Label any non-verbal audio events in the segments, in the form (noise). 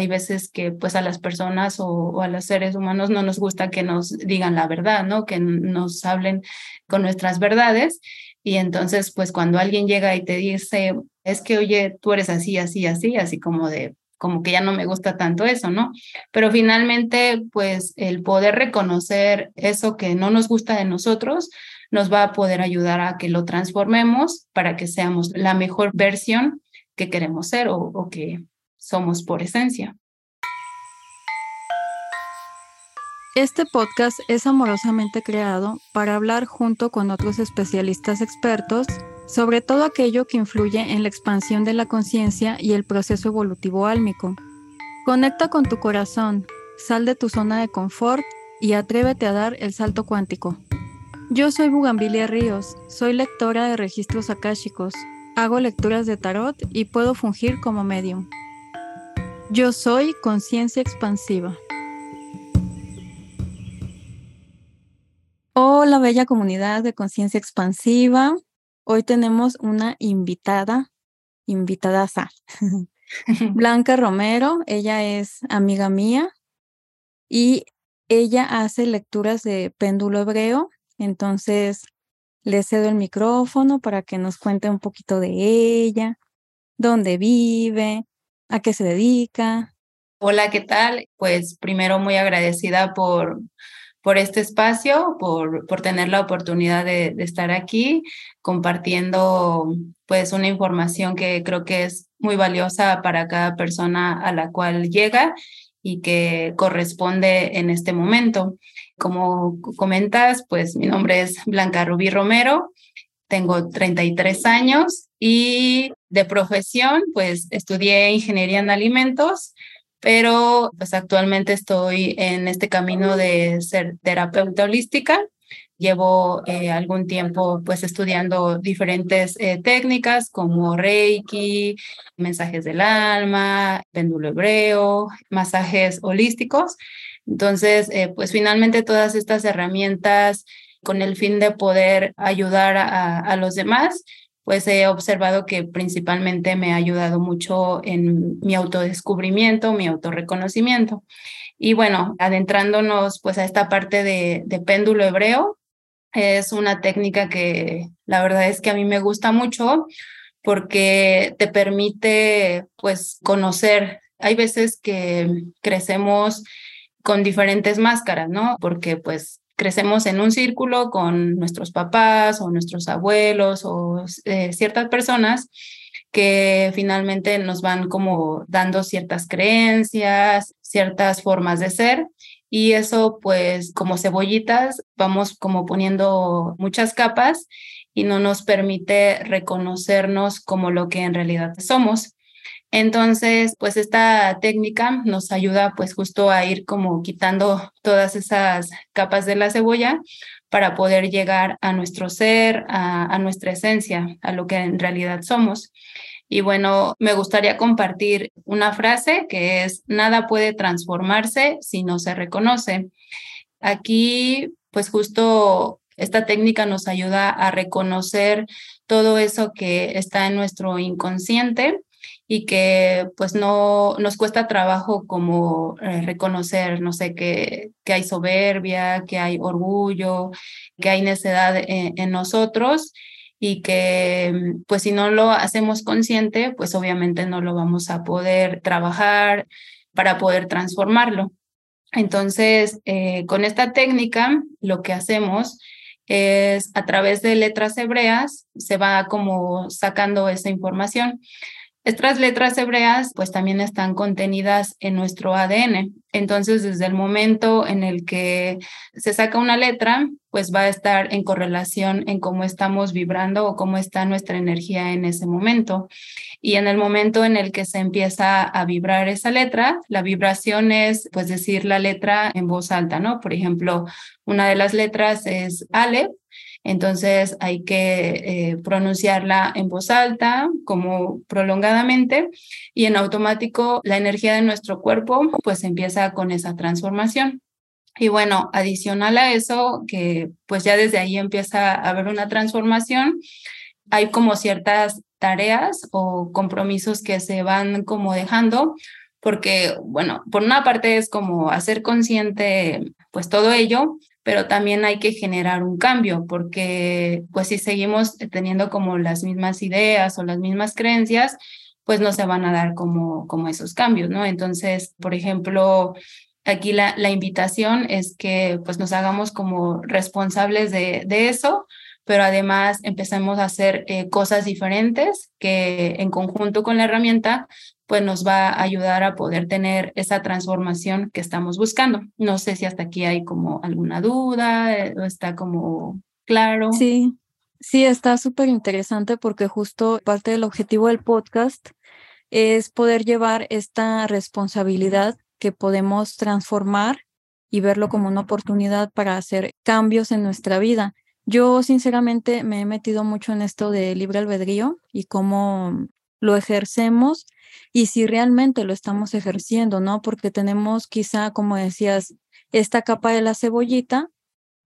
hay veces que pues a las personas o, a los seres humanos no nos gusta que nos digan la verdad, ¿no? Que nos hablen con nuestras verdades. Y entonces, pues cuando alguien llega y te dice, es que, oye, tú eres así, así, así, así como de, como que ya no me gusta tanto eso, ¿no? Pero finalmente, pues el poder reconocer eso que no nos gusta de nosotros nos va a poder ayudar a que lo transformemos para que seamos la mejor versión que queremos ser o, o que somos por esencia. Este podcast es amorosamente creado para hablar junto con otros especialistas expertos sobre todo aquello que influye en la expansión de la conciencia y el proceso evolutivo álmico. Conecta con tu corazón, sal de tu zona de confort y atrévete a dar el salto cuántico. Yo soy Bugambilia Ríos, soy lectora de registros akáshicos, hago lecturas de tarot y puedo fungir como medium. Yo soy conciencia expansiva. Hola, bella comunidad de conciencia expansiva. Hoy tenemos una invitada, invitada (laughs) Blanca Romero. Ella es amiga mía y ella hace lecturas de péndulo hebreo. Entonces, le cedo el micrófono para que nos cuente un poquito de ella, dónde vive, a qué se dedica. Hola, ¿qué tal? Pues primero muy agradecida por, por este espacio, por, por tener la oportunidad de, estar aquí compartiendo pues una información que creo que es muy valiosa para cada persona a la cual llega y que corresponde en este momento. Como comentas, pues mi nombre es Blanca Rubí Romero, tengo 33 años y de profesión, pues estudié ingeniería en alimentos, pero pues actualmente estoy en este camino de ser terapeuta holística. Llevo eh, algún tiempo pues estudiando diferentes eh, técnicas como Reiki, mensajes del alma, péndulo hebreo, masajes holísticos. Entonces, eh, pues finalmente todas estas herramientas con el fin de poder ayudar a, a los demás, pues he observado que principalmente me ha ayudado mucho en mi autodescubrimiento, mi autorreconocimiento. Y bueno, adentrándonos pues a esta parte de, de péndulo hebreo, es una técnica que la verdad es que a mí me gusta mucho porque te permite pues conocer. Hay veces que crecemos con diferentes máscaras, ¿no? Porque pues crecemos en un círculo con nuestros papás o nuestros abuelos o eh, ciertas personas que finalmente nos van como dando ciertas creencias, ciertas formas de ser. Y eso, pues, como cebollitas, vamos como poniendo muchas capas y no nos permite reconocernos como lo que en realidad somos. Entonces, pues esta técnica nos ayuda pues justo a ir como quitando todas esas capas de la cebolla para poder llegar a nuestro ser, a, nuestra esencia, a lo que en realidad somos. Y bueno, me gustaría compartir una frase que es, nada puede transformarse si no se reconoce. Aquí, pues justo esta técnica nos ayuda a reconocer todo eso que está en nuestro inconsciente y que pues no nos cuesta trabajo como eh, reconocer, no sé, que, que hay soberbia, que hay orgullo, que hay necedad en, nosotros y que pues si no lo hacemos consciente, pues obviamente no lo vamos a poder trabajar para poder transformarlo. Entonces, eh, con esta técnica, lo que hacemos es a través de letras hebreas, se va como sacando esa información. Estas letras hebreas pues también están contenidas en nuestro ADN. Entonces, desde el momento en el que se saca una letra, pues va a estar en correlación en cómo estamos vibrando o cómo está nuestra energía en ese momento. Y en el momento en el que se empieza a vibrar esa letra, la vibración es pues decir la letra en voz alta, ¿no? Por ejemplo, una de las letras es Aleph entonces hay que eh, pronunciarla en voz alta, como prolongadamente, y en automático la energía de nuestro cuerpo pues empieza con esa transformación. Y bueno, adicional a eso, que pues ya desde ahí empieza a haber una transformación, hay como ciertas tareas o compromisos que se van como dejando porque, bueno, por una parte es como hacer consciente pues todo ello, pero también hay que generar un cambio, porque pues si seguimos teniendo como las mismas ideas o las mismas creencias, pues no se van a dar como, como esos cambios, ¿no? Entonces, por ejemplo, aquí la, la invitación es que pues nos hagamos como responsables de, de eso, pero además empecemos a hacer eh, cosas diferentes que en conjunto con la herramienta pues nos va a ayudar a poder tener esa transformación que estamos buscando. No sé si hasta aquí hay como alguna duda eh, o está como claro. Sí, sí, está súper interesante porque justo parte del objetivo del podcast es poder llevar esta responsabilidad que podemos transformar y verlo como una oportunidad para hacer cambios en nuestra vida. Yo sinceramente me he metido mucho en esto de libre albedrío y cómo lo ejercemos y si realmente lo estamos ejerciendo, ¿no? Porque tenemos quizá, como decías, esta capa de la cebollita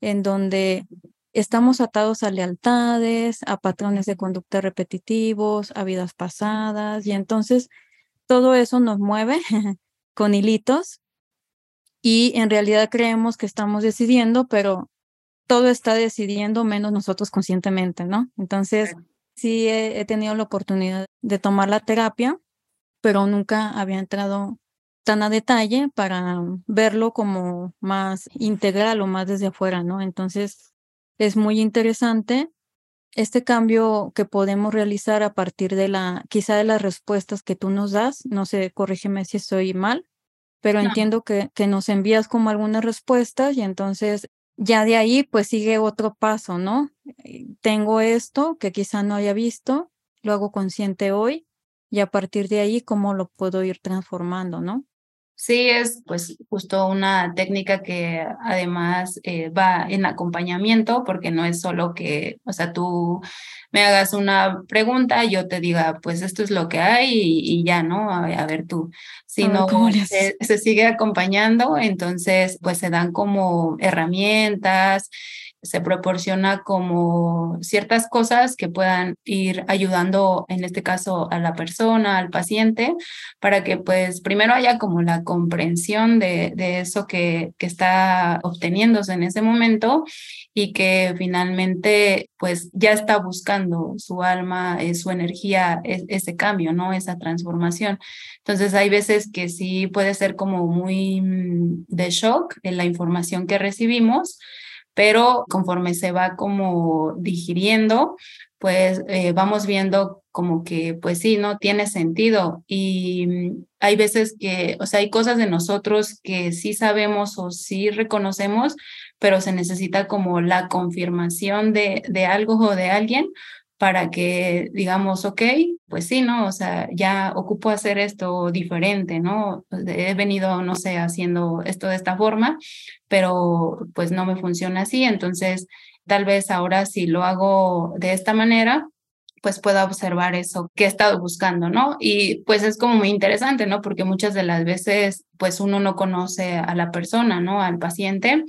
en donde estamos atados a lealtades, a patrones de conducta repetitivos, a vidas pasadas y entonces todo eso nos mueve (laughs) con hilitos y en realidad creemos que estamos decidiendo, pero todo está decidiendo menos nosotros conscientemente, ¿no? Entonces, sí he, tenido la oportunidad de tomar la terapia, pero nunca había entrado tan a detalle para verlo como más integral o más desde afuera, ¿no? Entonces, es muy interesante este cambio que podemos realizar a partir de la, quizá de las respuestas que tú nos das, no sé, corrígeme si estoy mal, pero entiendo que, que nos envías como algunas respuestas y entonces ya de ahí pues sigue otro paso, ¿no? Eh, tengo esto que quizá no haya visto, lo hago consciente hoy y a partir de ahí cómo lo puedo ir transformando, ¿no? Sí, es pues justo una técnica que además eh, va en acompañamiento porque no es solo que, o sea, tú me hagas una pregunta, yo te diga, pues esto es lo que hay y, ya, ¿no? A, ver tú, sino se, se sigue acompañando, entonces pues se dan como herramientas, se proporciona como ciertas cosas que puedan ir ayudando, en este caso, a la persona, al paciente, para que pues primero haya como la comprensión de, de eso que, que está obteniéndose en ese momento y que finalmente pues ya está buscando su alma, eh, su energía, ese cambio, ¿no? Esa transformación. Entonces hay veces que sí puede ser como muy mm, de shock en la información que recibimos pero conforme se va como digiriendo, pues eh, vamos viendo como que, pues sí, no tiene sentido. Y mm, hay veces que, o sea, hay cosas de nosotros que sí sabemos o sí reconocemos, pero se necesita como la confirmación de, de algo o de alguien para que digamos, ok, pues sí, ¿no? O sea, ya ocupo hacer esto diferente, ¿no? He venido, no sé, haciendo esto de esta forma, pero pues no me funciona así, entonces tal vez ahora si lo hago de esta manera, pues pueda observar eso que he estado buscando, ¿no? Y pues es como muy interesante, ¿no? Porque muchas de las veces, pues uno no conoce a la persona, ¿no? Al paciente.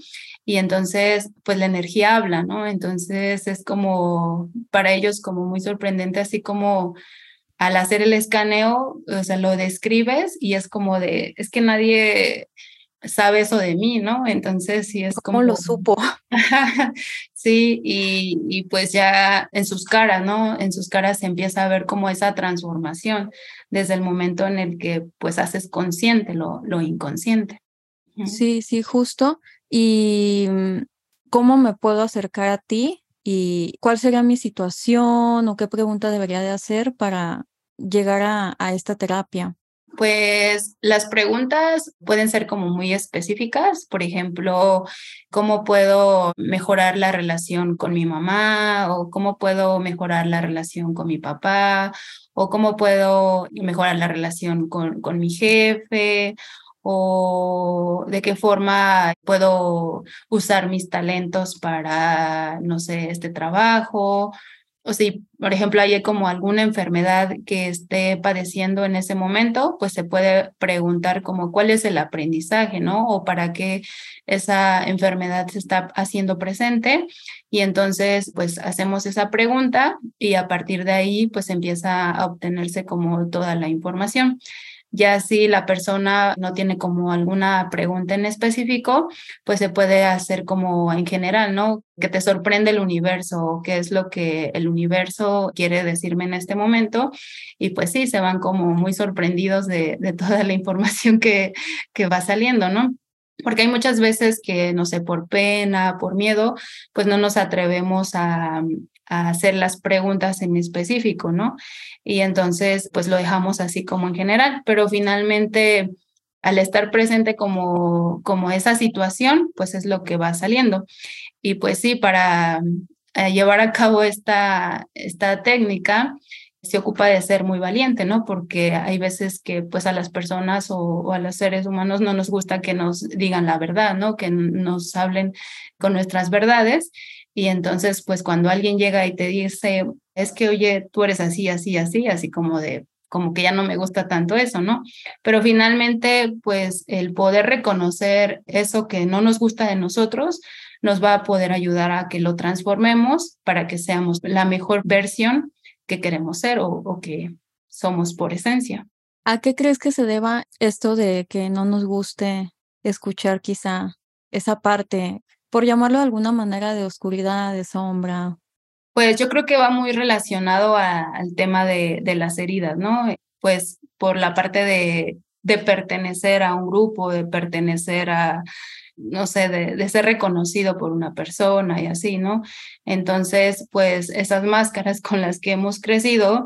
Y entonces, pues la energía habla, ¿no? Entonces es como para ellos como muy sorprendente, así como al hacer el escaneo, o sea, lo describes y es como de, es que nadie sabe eso de mí, ¿no? Entonces sí es como... ¿Cómo lo supo? (laughs) sí, y, y, pues ya en sus caras, ¿no? En sus caras se empieza a ver como esa transformación desde el momento en el que pues haces consciente lo, lo inconsciente. Sí, sí, justo. ¿Y mm, cómo me puedo acercar a ti? ¿Y cuál sería mi situación o qué pregunta debería de hacer para llegar a, a esta terapia? Pues las preguntas pueden ser como muy específicas, por ejemplo, ¿cómo puedo mejorar la relación con mi mamá? ¿O cómo puedo mejorar la relación con mi papá? ¿O cómo puedo mejorar la relación con, con mi jefe? o de qué forma puedo usar mis talentos para, no sé, este trabajo, o si, por ejemplo, hay como alguna enfermedad que esté padeciendo en ese momento, pues se puede preguntar como cuál es el aprendizaje, ¿no? O para qué esa enfermedad se está haciendo presente. Y entonces, pues hacemos esa pregunta y a partir de ahí, pues empieza a obtenerse como toda la información. Ya si la persona no tiene como alguna pregunta en específico, pues se puede hacer como en general, ¿no? Que te sorprende el universo, qué es lo que el universo quiere decirme en este momento. Y pues sí, se van como muy sorprendidos de, de toda la información que, que va saliendo, ¿no? Porque hay muchas veces que, no sé, por pena, por miedo, pues no nos atrevemos a, a hacer las preguntas en específico, ¿no? Y entonces, pues lo dejamos así como en general, pero finalmente al estar presente como, como esa situación, pues es lo que va saliendo. Y pues sí, para eh, llevar a cabo esta, esta técnica, se ocupa de ser muy valiente, ¿no? Porque hay veces que pues a las personas o, o, a los seres humanos no nos gusta que nos digan la verdad, ¿no? Que nos hablen con nuestras verdades. Y entonces, pues cuando alguien llega y te dice, es que, oye, tú eres así, así, así, así como de, como que ya no me gusta tanto eso, ¿no? Pero finalmente, pues el poder reconocer eso que no nos gusta de nosotros nos va a poder ayudar a que lo transformemos para que seamos la mejor versión que queremos ser o, o que somos por esencia. ¿A qué crees que se deba esto de que no nos guste escuchar quizá esa parte por llamarlo de alguna manera, de oscuridad, de sombra? Pues yo creo que va muy relacionado a, al tema de, de, las heridas, ¿no? Pues por la parte de, de, pertenecer a un grupo, de pertenecer a, no sé, de, de, ser reconocido por una persona y así, ¿no? Entonces, pues esas máscaras (laughs) con las que hemos crecido,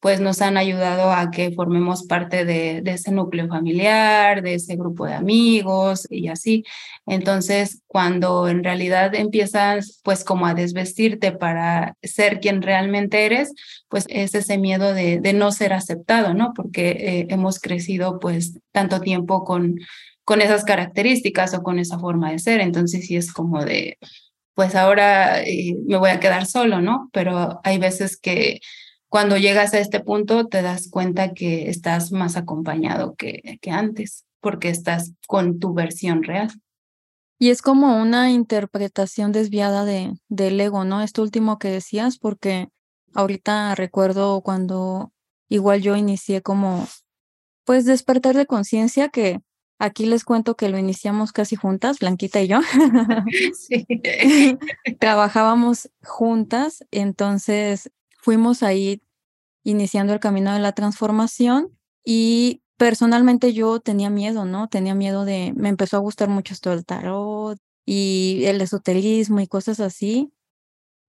pues nos han ayudado a que formemos parte de, ese núcleo familiar, de ese grupo de amigos y así. Entonces, cuando en realidad empiezas pues como a desvestirte para ser quien realmente eres, pues es ese miedo de, de no ser aceptado, ¿no? Porque eh, hemos crecido pues tanto tiempo con, con esas características o con esa forma de ser. Entonces, sí es como de, pues ahora eh, me voy a quedar solo, ¿no? Pero hay veces que cuando llegas a este punto te das cuenta que estás más acompañado que, que antes, porque estás con tu versión real. Y es como una interpretación desviada de, del ego, ¿no? Esto último que decías, porque ahorita recuerdo cuando igual yo inicié como, pues despertar de conciencia, que aquí les cuento que lo iniciamos casi juntas, Blanquita y yo. (laughs) Sí. (laughs) Trabajábamos juntas, entonces fuimos ahí iniciando el camino de la transformación y personalmente yo tenía miedo, ¿no? Tenía miedo de, me empezó a gustar mucho esto del tarot y el esoterismo y cosas así.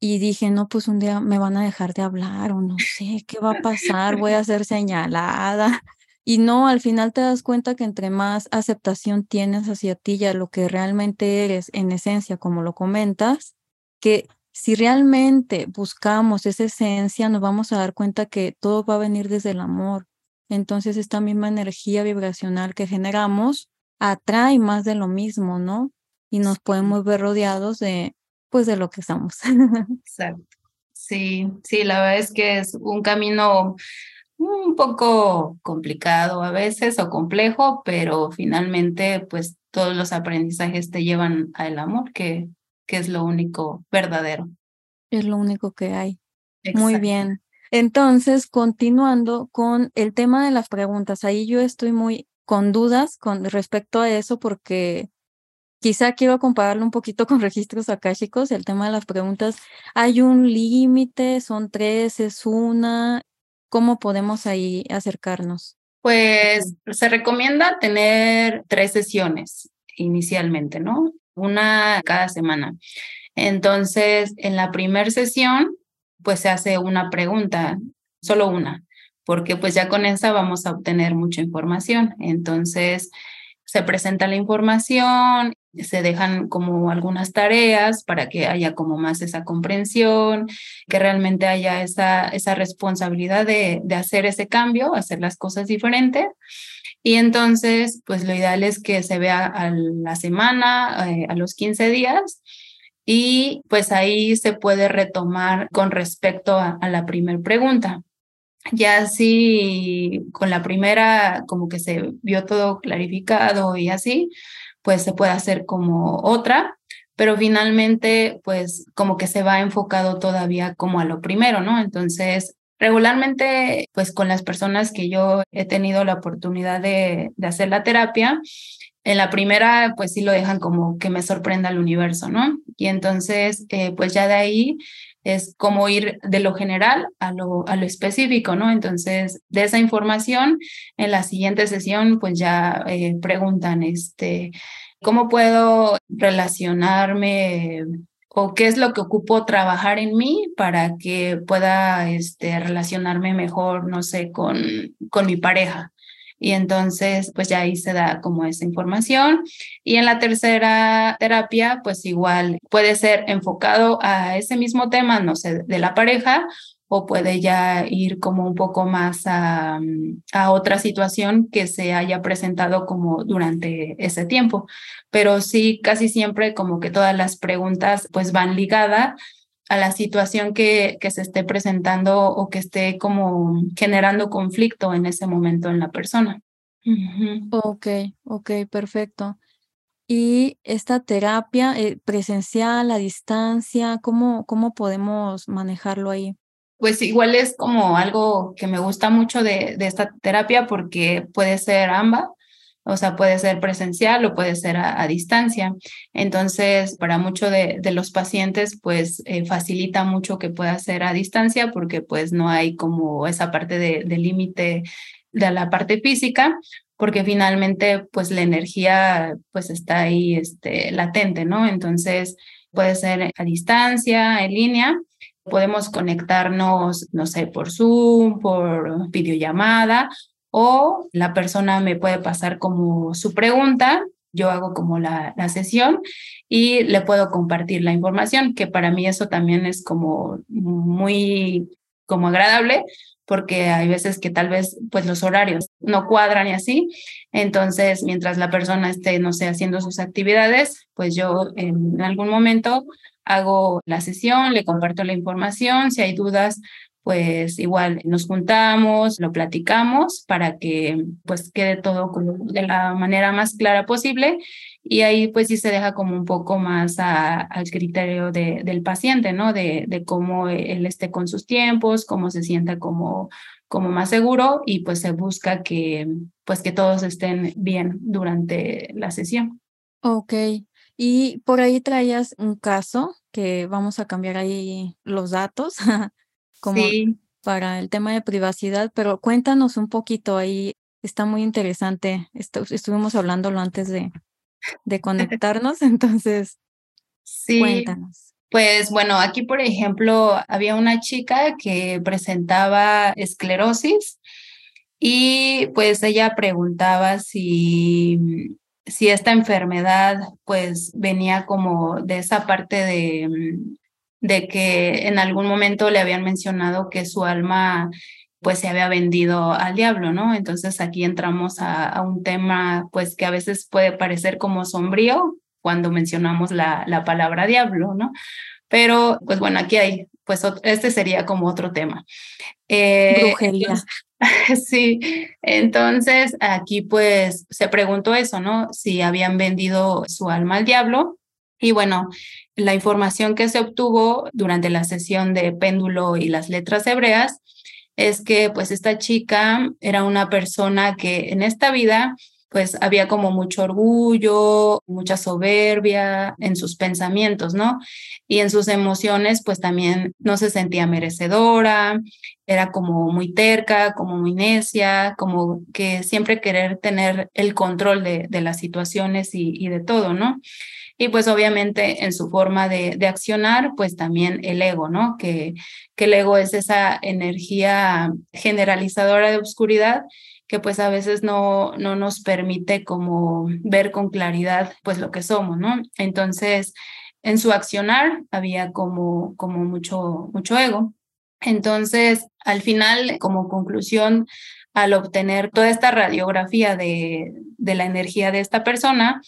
Y dije, no, pues un día me van a dejar de hablar o no sé qué va a pasar, voy a ser señalada. (laughs) Y no, al final te das cuenta que entre más aceptación tienes hacia ti y a lo que realmente eres en esencia, como lo comentas, que si realmente buscamos esa esencia, nos vamos a dar cuenta que todo va a venir desde el amor. Entonces, esta misma energía vibracional que generamos atrae más de lo mismo, ¿no? Y nos podemos ver rodeados de, pues, de lo que somos. (laughs) Exacto. Sí, sí, la verdad es que es un camino un poco complicado a veces o complejo, pero finalmente, pues, todos los aprendizajes te llevan al amor, que que es lo único verdadero. Es lo único que hay. Exacto. Muy bien. Entonces, continuando con el tema de las preguntas, ahí yo estoy muy con dudas con respecto a eso porque quizá quiero compararlo un poquito con (laughs) registros akáshicos, el tema de las preguntas. ¿Hay un límite? ¿Son tres? ¿Es una? ¿Cómo podemos ahí acercarnos? Pues se recomienda tener tres sesiones inicialmente, ¿no? Una cada semana. Entonces, en la primera sesión, pues se hace una pregunta, solo una, porque pues ya con esa vamos a obtener mucha información. Entonces, se presenta la información, se dejan como algunas tareas para que haya como más esa comprensión, que realmente haya esa, esa responsabilidad de, de hacer ese cambio, hacer las cosas diferentes. Y entonces, pues lo ideal es que se vea a la semana, eh, a los 15 días, y pues ahí se puede retomar con respecto a, a la primera pregunta. Ya así, con la primera, como que se vio todo clarificado y así, pues se puede hacer como otra, pero finalmente, pues como que se va enfocado todavía como a lo primero, ¿no? Entonces, Regularmente, pues con las personas que yo he tenido la oportunidad de, hacer la terapia, en la primera, pues sí lo dejan como que me sorprenda el universo, ¿no? Y entonces, eh, pues ya de ahí es como ir de lo general a lo, a lo específico, ¿no? Entonces, de esa información, en la siguiente sesión, pues ya eh, preguntan, este, ¿cómo puedo relacionarme o qué es lo que ocupo trabajar en mí para que pueda este, relacionarme mejor, no sé, con, con mi pareja? Y entonces, pues ya ahí se da como esa información. Y en la tercera terapia, pues igual puede ser enfocado a ese mismo tema, no sé, de la pareja, o puede ya ir como un poco más a, a, otra situación que se haya presentado como durante ese tiempo. Pero sí, casi siempre como que todas las preguntas pues van ligadas a la situación que, que se esté presentando o que esté como generando conflicto en ese momento en la persona. Ok, ok, perfecto. Y esta terapia eh, presencial, a distancia, ¿cómo, ¿cómo podemos manejarlo ahí? Pues igual es como algo que me gusta mucho de, de esta terapia porque puede ser ambas. O sea, puede ser presencial o puede ser a, distancia. Entonces, para muchos de, de, los pacientes, pues eh, facilita mucho que pueda ser a distancia porque pues no hay como esa parte de, de límite de la parte física, porque finalmente pues la energía pues está ahí este, latente, ¿no? Entonces, puede ser a distancia, en línea. Podemos conectarnos, no sé, por Zoom, por videollamada o la persona me puede pasar como su pregunta, yo hago como la, la, sesión y le puedo compartir la información, que para mí eso también es como muy como agradable porque hay veces que tal vez pues los horarios no cuadran y así. Entonces, mientras la persona esté, no sé, haciendo sus actividades, pues yo en algún momento hago la sesión, le comparto la información, si hay dudas, pues igual nos juntamos, lo platicamos para que pues quede todo de la manera más clara posible y ahí pues sí se deja como un poco más al criterio de, del paciente, ¿no? De, de cómo él esté con sus tiempos, cómo se sienta como, como más seguro y pues se busca que pues que todos estén bien durante la sesión. Ok, y por ahí traías un caso que vamos a cambiar ahí los datos (laughs) como para el tema de privacidad, pero cuéntanos un poquito ahí, está muy interesante, estuvimos hablándolo antes de, de (laughs) conectarnos, entonces sí. cuéntanos. Pues bueno, aquí por ejemplo había una chica que presentaba esclerosis y pues ella preguntaba si, si esta enfermedad pues venía como de esa parte de de que en algún momento le habían mencionado que su alma pues se había vendido al diablo, ¿no? Entonces aquí entramos a, un tema pues que a veces puede parecer como sombrío cuando mencionamos la, la palabra diablo, ¿no? Pero pues bueno, aquí hay, pues este sería como otro tema. Eh, Brujería. (laughs) sí, entonces aquí pues se preguntó eso, ¿no? Si habían vendido su alma al diablo. Y bueno, la información que se obtuvo durante la sesión de péndulo y las letras hebreas es que pues esta chica era una persona que en esta vida pues había como mucho orgullo, mucha soberbia en sus pensamientos, ¿no? Y en sus emociones, pues también no se sentía merecedora, era como muy terca, como muy necia, como que siempre querer tener el control de, de las situaciones y, y de todo, ¿no? Y pues obviamente en su forma de, de, accionar, pues también el ego, ¿no? Que, que el ego es esa energía generalizadora de oscuridad que pues a veces no, no nos permite como ver con claridad pues lo que somos, ¿no? Entonces, en su accionar había como, como mucho, mucho ego. Entonces, al final, como conclusión, al obtener toda esta radiografía de, de la energía de esta persona,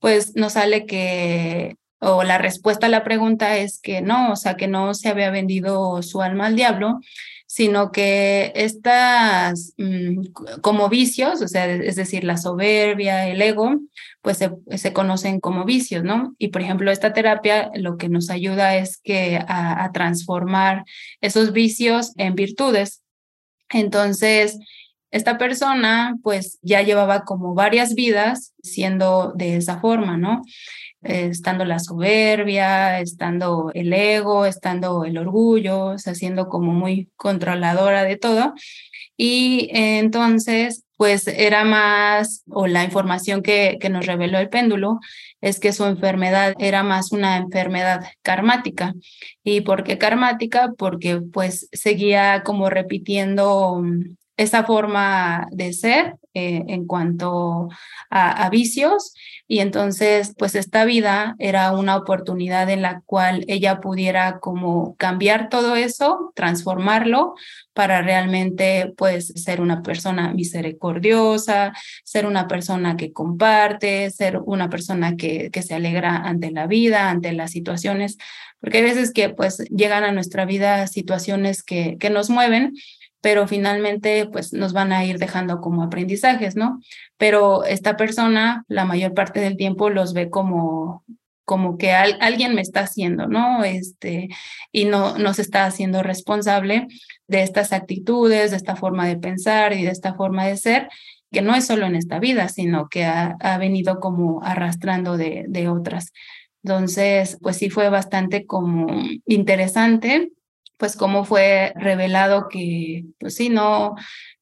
pues nos sale que, o la respuesta a la pregunta es que no, o sea, que no se había vendido su alma al diablo, sino que estas mm, como vicios, o sea, es decir, la soberbia, el ego, pues se, conocen como vicios, ¿no? Y por ejemplo, esta terapia lo que nos ayuda es que a, a transformar esos vicios en virtudes. Entonces, esta persona pues ya llevaba como varias vidas siendo de esa forma, ¿no? Eh, estando la soberbia, estando el ego, estando el orgullo, o sea, siendo como muy controladora de todo. Y entonces, pues era más, o la información que, que nos reveló el péndulo, es que su enfermedad era más una enfermedad karmática. ¿Y por qué karmática? Porque pues seguía como repitiendo esa forma de ser eh, en cuanto a, vicios. Y entonces pues esta vida era una oportunidad en la cual ella pudiera como cambiar todo eso, transformarlo para realmente pues ser una persona misericordiosa, ser una persona que comparte, ser una persona que, que se alegra ante la vida, ante las situaciones, porque hay veces que pues llegan a nuestra vida situaciones que, que nos mueven pero finalmente pues nos van a ir dejando como aprendizajes, ¿no? Pero esta persona la mayor parte del tiempo los ve como como que alguien me está haciendo, ¿no? Este, y no, no se está haciendo responsable de estas actitudes, de esta forma de pensar y de esta forma de ser, que no es solo en esta vida, sino que ha, ha venido como arrastrando de, de otras. Entonces, pues sí fue bastante como interesante pues cómo fue revelado que, pues sí, no,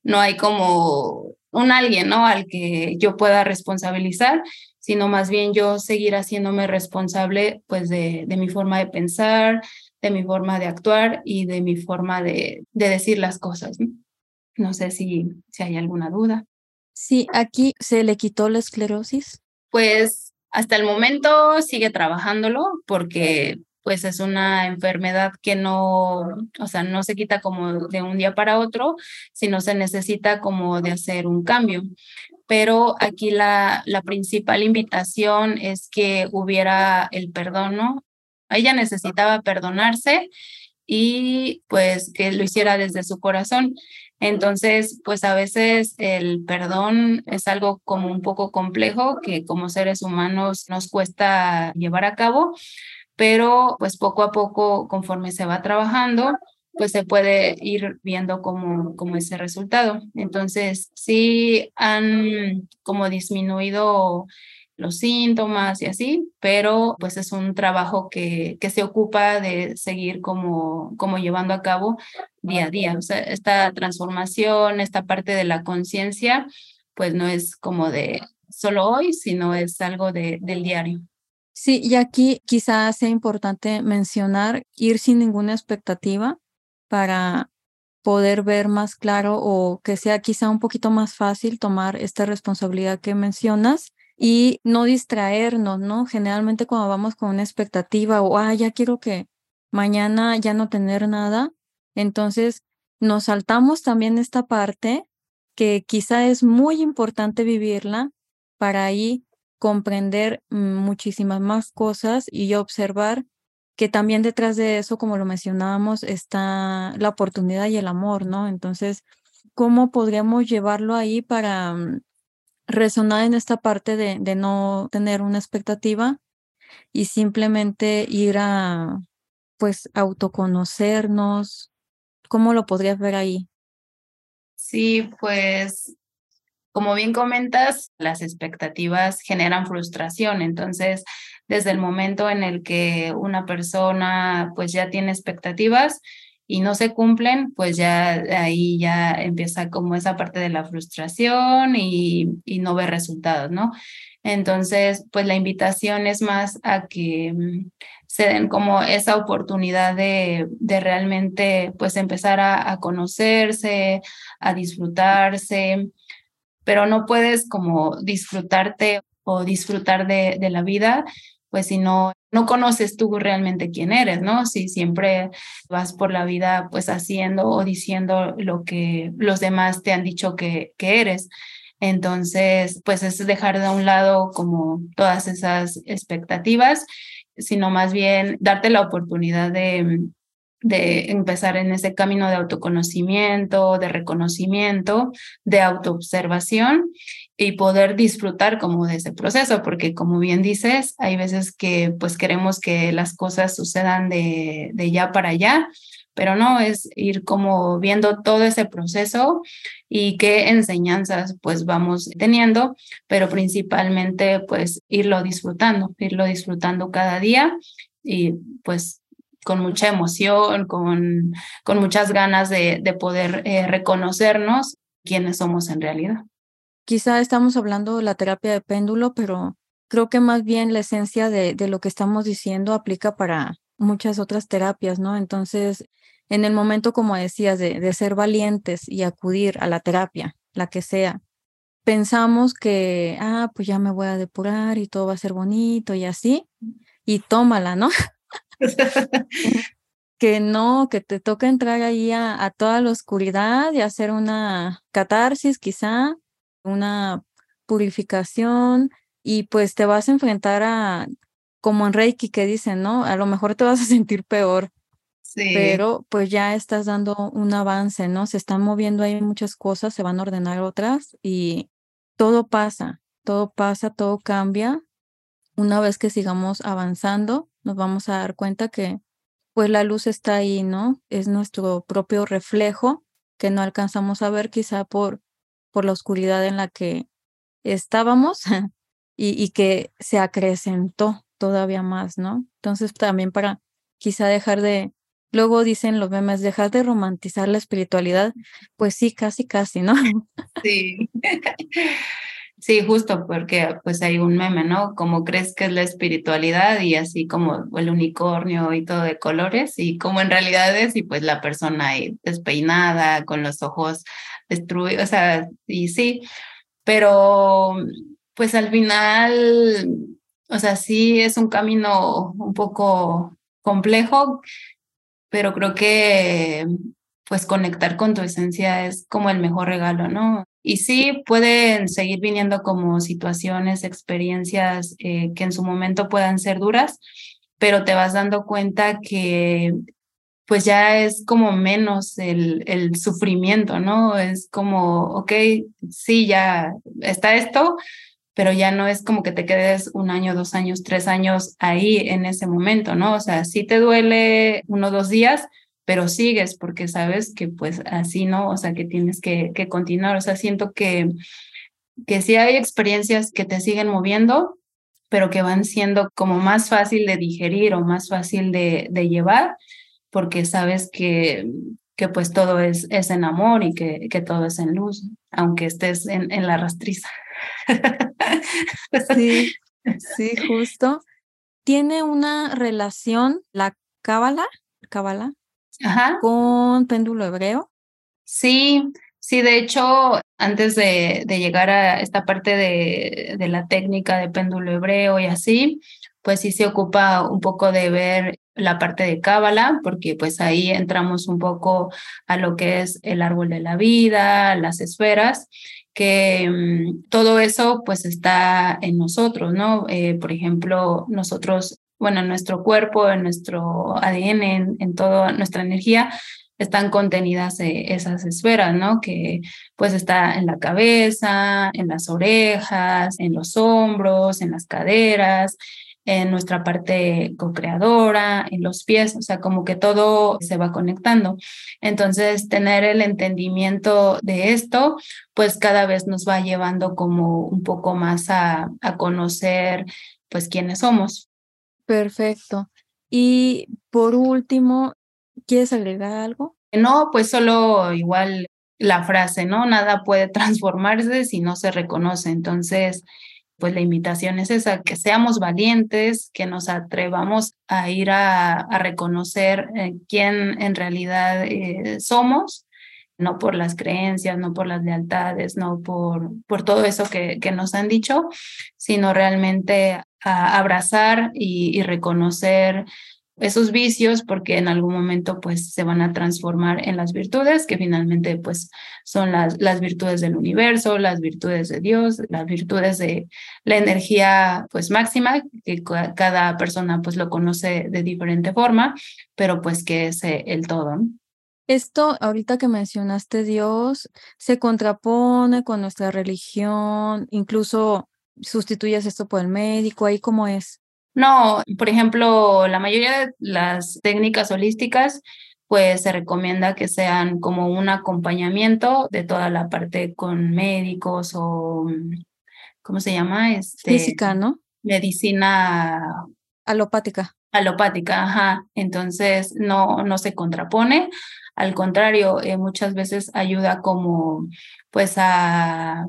no hay como un alguien, ¿no? Al que yo pueda responsabilizar, sino más bien yo seguir haciéndome responsable, pues, de, de mi forma de pensar, de mi forma de actuar y de mi forma de, de decir las cosas. ¿no? no sé si, si hay alguna duda. Sí, aquí se le quitó la esclerosis. Pues hasta el momento sigue trabajándolo porque pues es una enfermedad que no, o sea, no se quita como de un día para otro, sino se necesita como de hacer un cambio. Pero aquí la, la principal invitación es que hubiera el perdón, ¿no? Ella necesitaba perdonarse y pues que lo hiciera desde su corazón. Entonces, pues a veces el perdón es algo como un poco complejo que como seres humanos nos cuesta llevar a cabo, pero pues poco a poco, conforme se va trabajando, pues se puede ir viendo como, como ese resultado. Entonces, sí han como disminuido los síntomas y así, pero pues es un trabajo que, que se ocupa de seguir como, como llevando a cabo día a día. O sea, esta transformación, esta parte de la conciencia, pues no es como de solo hoy, sino es algo de, del diario. Sí, y aquí quizás sea importante mencionar ir sin ninguna expectativa para poder ver más claro o que sea quizá un poquito más fácil tomar esta responsabilidad que mencionas y no distraernos, ¿no? Generalmente cuando vamos con una expectativa o, ah, ya quiero que mañana ya no tener nada, entonces nos saltamos también esta parte que quizá es muy importante vivirla para ahí comprender muchísimas más cosas y observar que también detrás de eso, como lo mencionábamos, está la oportunidad y el amor, ¿no? Entonces, ¿cómo podríamos llevarlo ahí para mm, resonar en esta parte de, de no tener una expectativa y simplemente ir a, pues, autoconocernos? ¿Cómo lo podrías ver ahí? Sí, pues como bien comentas, las expectativas generan frustración. Entonces, desde el momento en el que una persona pues ya tiene expectativas y no se cumplen, pues ya ahí ya empieza como esa parte de la frustración y, y no ve resultados, ¿no? Entonces, pues la invitación es más a que mm, se den como esa oportunidad de, de realmente pues empezar a, a conocerse, a disfrutarse, pero no puedes como disfrutarte o disfrutar de, la vida, pues si no, no conoces tú realmente quién eres, ¿no? Si siempre vas por la vida pues haciendo o diciendo lo que los demás te han dicho que, que eres. Entonces, pues es dejar de un lado como todas esas expectativas, sino más bien darte la oportunidad de, de empezar en ese camino de autoconocimiento, de reconocimiento, de autoobservación y poder disfrutar como de ese proceso, porque como bien dices, hay veces que pues queremos que las cosas sucedan de, de ya para allá, pero no es ir como viendo todo ese proceso y qué enseñanzas pues vamos teniendo, pero principalmente pues irlo disfrutando, irlo disfrutando cada día y pues con mucha emoción, con, con muchas ganas de, de poder eh, reconocernos quiénes somos en realidad. Quizá estamos hablando de la terapia de péndulo, pero creo que más bien la esencia de, de lo que estamos diciendo aplica para muchas otras terapias, ¿no? Entonces, en el momento, como decías, de, de ser valientes y acudir a la terapia, la que sea, pensamos que, ah, pues ya me voy a depurar y todo va a ser bonito y así, y tómala, ¿no? (laughs) que no, que te toca entrar ahí a, a, toda la oscuridad y hacer una catarsis quizá, una purificación y pues te vas a enfrentar a, como en Reiki que dicen, ¿no? A lo mejor te vas a sentir peor, sí. pero pues ya estás dando un avance, ¿no? Se están moviendo ahí muchas cosas, se van a ordenar otras y todo pasa, todo pasa, todo cambia. Una vez que sigamos avanzando, nos vamos a dar cuenta que pues la luz está ahí, ¿no? Es nuestro propio reflejo que no alcanzamos a ver quizá por, por la oscuridad en la que estábamos (laughs) y, que se acrecentó todavía más, ¿no? Entonces también para quizá dejar de, luego dicen los memes, dejar de romantizar la espiritualidad, pues sí, casi, casi, ¿no? Sí. (laughs) Sí, justo porque pues hay un meme, ¿no? Como crees que es la espiritualidad y así como el unicornio y todo de colores y como en realidad es y pues la persona ahí despeinada, con los ojos destruidos, o sea, y sí, pero pues al final, o sea, sí es un camino un poco complejo, pero creo que pues conectar con tu esencia es como el mejor regalo, ¿no? Y sí, pueden seguir viniendo como situaciones, experiencias eh, que en su momento puedan ser duras, pero te vas dando cuenta que pues ya es como menos el, el sufrimiento, ¿no? Es como, ok, sí, ya está esto, pero ya no es como que te quedes un año, dos años, tres años ahí en ese momento, ¿no? O sea, sí te duele uno o dos días, pero sigues porque sabes que pues así no, o sea, que tienes que, que continuar, o sea, siento que, que sí hay experiencias que te siguen moviendo, pero que van siendo como más fácil de digerir o más fácil de, de llevar, porque sabes que, que pues todo es, es en amor y que, que todo es en luz, aunque estés en, en la rastriza. Sí, (laughs) sí, justo. Tiene una relación la cábala, cábala, Ajá. con péndulo hebreo. Sí, sí, de hecho, antes de, de llegar a esta parte de, de, la técnica de péndulo hebreo y así, pues sí se ocupa un poco de ver la parte de Cábala, porque pues ahí entramos un poco a lo que es el árbol de la vida, las esferas, que mmm, todo eso pues está en nosotros, ¿no? Eh, por ejemplo, nosotros bueno, en nuestro cuerpo, en nuestro ADN, en, en toda nuestra energía, están contenidas eh, esas esferas, ¿no? Que pues está en la cabeza, en las orejas, en los hombros, en las caderas, en nuestra parte co-creadora, en los pies, o sea, como que todo se va conectando. Entonces, tener el entendimiento de esto, pues cada vez nos va llevando como un poco más a, a conocer, pues, quiénes somos. Perfecto. Y por último, ¿quieres agregar algo? No, pues solo igual la frase, ¿no? Nada puede (laughs) transformarse si no se reconoce. Entonces, pues la invitación es esa, que seamos valientes, que nos atrevamos a ir a, reconocer eh, quién en realidad eh, somos, no por las creencias, no por las lealtades, no por, por todo eso que, que nos han dicho, sino realmente a abrazar y, reconocer esos vicios porque en algún momento pues se van a transformar en las virtudes que finalmente pues son las, virtudes del universo, las virtudes de Dios, las virtudes de la energía pues máxima que cada persona pues lo conoce de diferente forma, pero pues que es eh, el todo. Esto, ahorita que mencionaste Dios, se contrapone con nuestra religión, incluso sustituyes esto por el médico, ahí cómo es. No, por ejemplo, la mayoría de las técnicas holísticas pues se recomienda que sean como un acompañamiento de toda la parte con médicos o, ¿cómo se llama? Este, Física, ¿no? Medicina alopática. Alopática, ajá. Entonces no, no se contrapone. Al contrario, eh, muchas veces ayuda como pues a,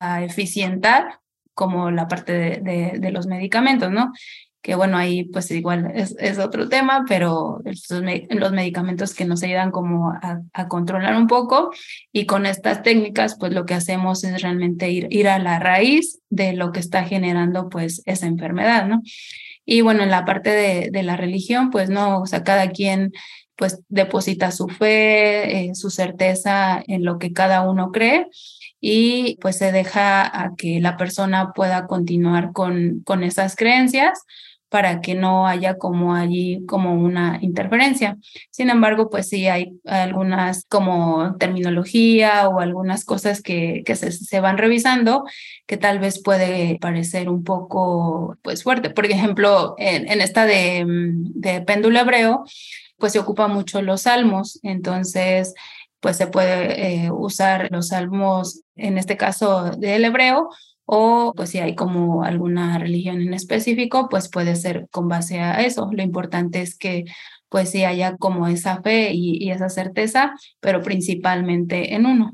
a eficientar como la parte de, los medicamentos, ¿no? que bueno, ahí pues igual es, otro tema, pero los medicamentos que nos ayudan como a, controlar un poco y con estas técnicas pues lo que hacemos es realmente ir, ir a la raíz de lo que está generando pues esa enfermedad, ¿no? Y bueno, en la parte de, de la religión pues no, o sea, cada quien pues deposita su fe, eh, su certeza en lo que cada uno cree y pues se deja a que la persona pueda continuar con, con esas creencias para que no haya como allí como una interferencia. Sin embargo, pues sí hay algunas como terminología o algunas cosas que, que se, se, van revisando que tal vez puede parecer un poco pues fuerte. Por ejemplo, en, en esta de, de péndulo hebreo, pues se ocupa mucho los salmos. Entonces, pues se puede eh, usar los salmos, en este caso del hebreo, o pues si hay como alguna religión en específico, pues puede ser con base a eso. Lo importante es que pues sí haya como esa fe y, esa certeza, pero principalmente en uno.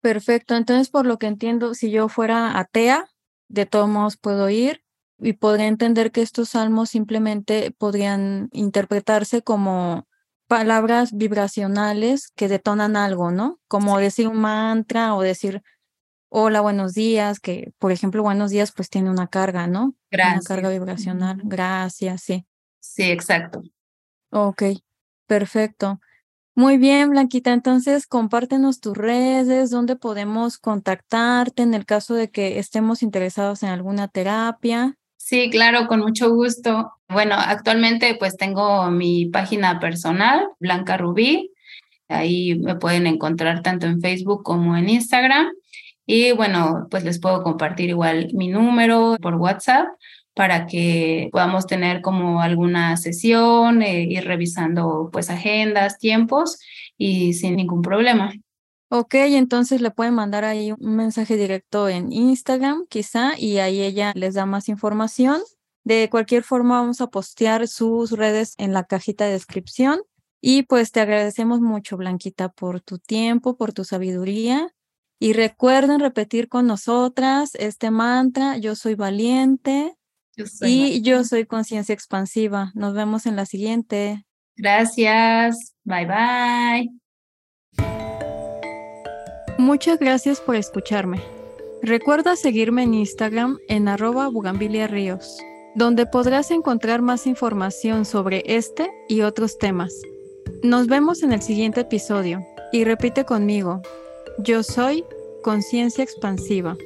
Perfecto, entonces por lo que entiendo, si yo fuera atea, de todos modos puedo ir y podría entender que estos salmos simplemente podrían interpretarse como palabras vibracionales que detonan algo, ¿no? Como decir un mantra o decir hola, buenos días, que por ejemplo, buenos días pues tiene una carga, ¿no? Gracias. Una carga vibracional. Gracias, sí. Sí, exacto. Ok, perfecto. Muy bien, Blanquita. Entonces, compártenos tus redes, dónde podemos contactarte en el caso de que estemos interesados en alguna terapia. Sí, claro, con mucho gusto. Bueno, actualmente pues tengo mi página personal, Blanca Rubí. Ahí me pueden encontrar tanto en Facebook como en Instagram. Y bueno, pues les puedo compartir igual mi número por WhatsApp para que podamos tener como alguna sesión, eh, ir revisando pues agendas, tiempos y sin ningún problema. Ok, entonces le pueden mandar ahí un mensaje directo en Instagram quizá y ahí ella les da más información. De cualquier forma vamos a postear sus redes en la cajita de descripción. Y pues te agradecemos mucho, Blanquita, por tu tiempo, por tu sabiduría y recuerden repetir con nosotras este mantra, yo soy valiente y yo soy conciencia expansiva. Nos vemos en la siguiente. Gracias. Bye bye. Muchas gracias por escucharme. Recuerda seguirme en Instagram en arroba donde podrás encontrar más información sobre este y otros temas. Nos vemos en el siguiente episodio y repite conmigo. Yo soy conciencia expansiva.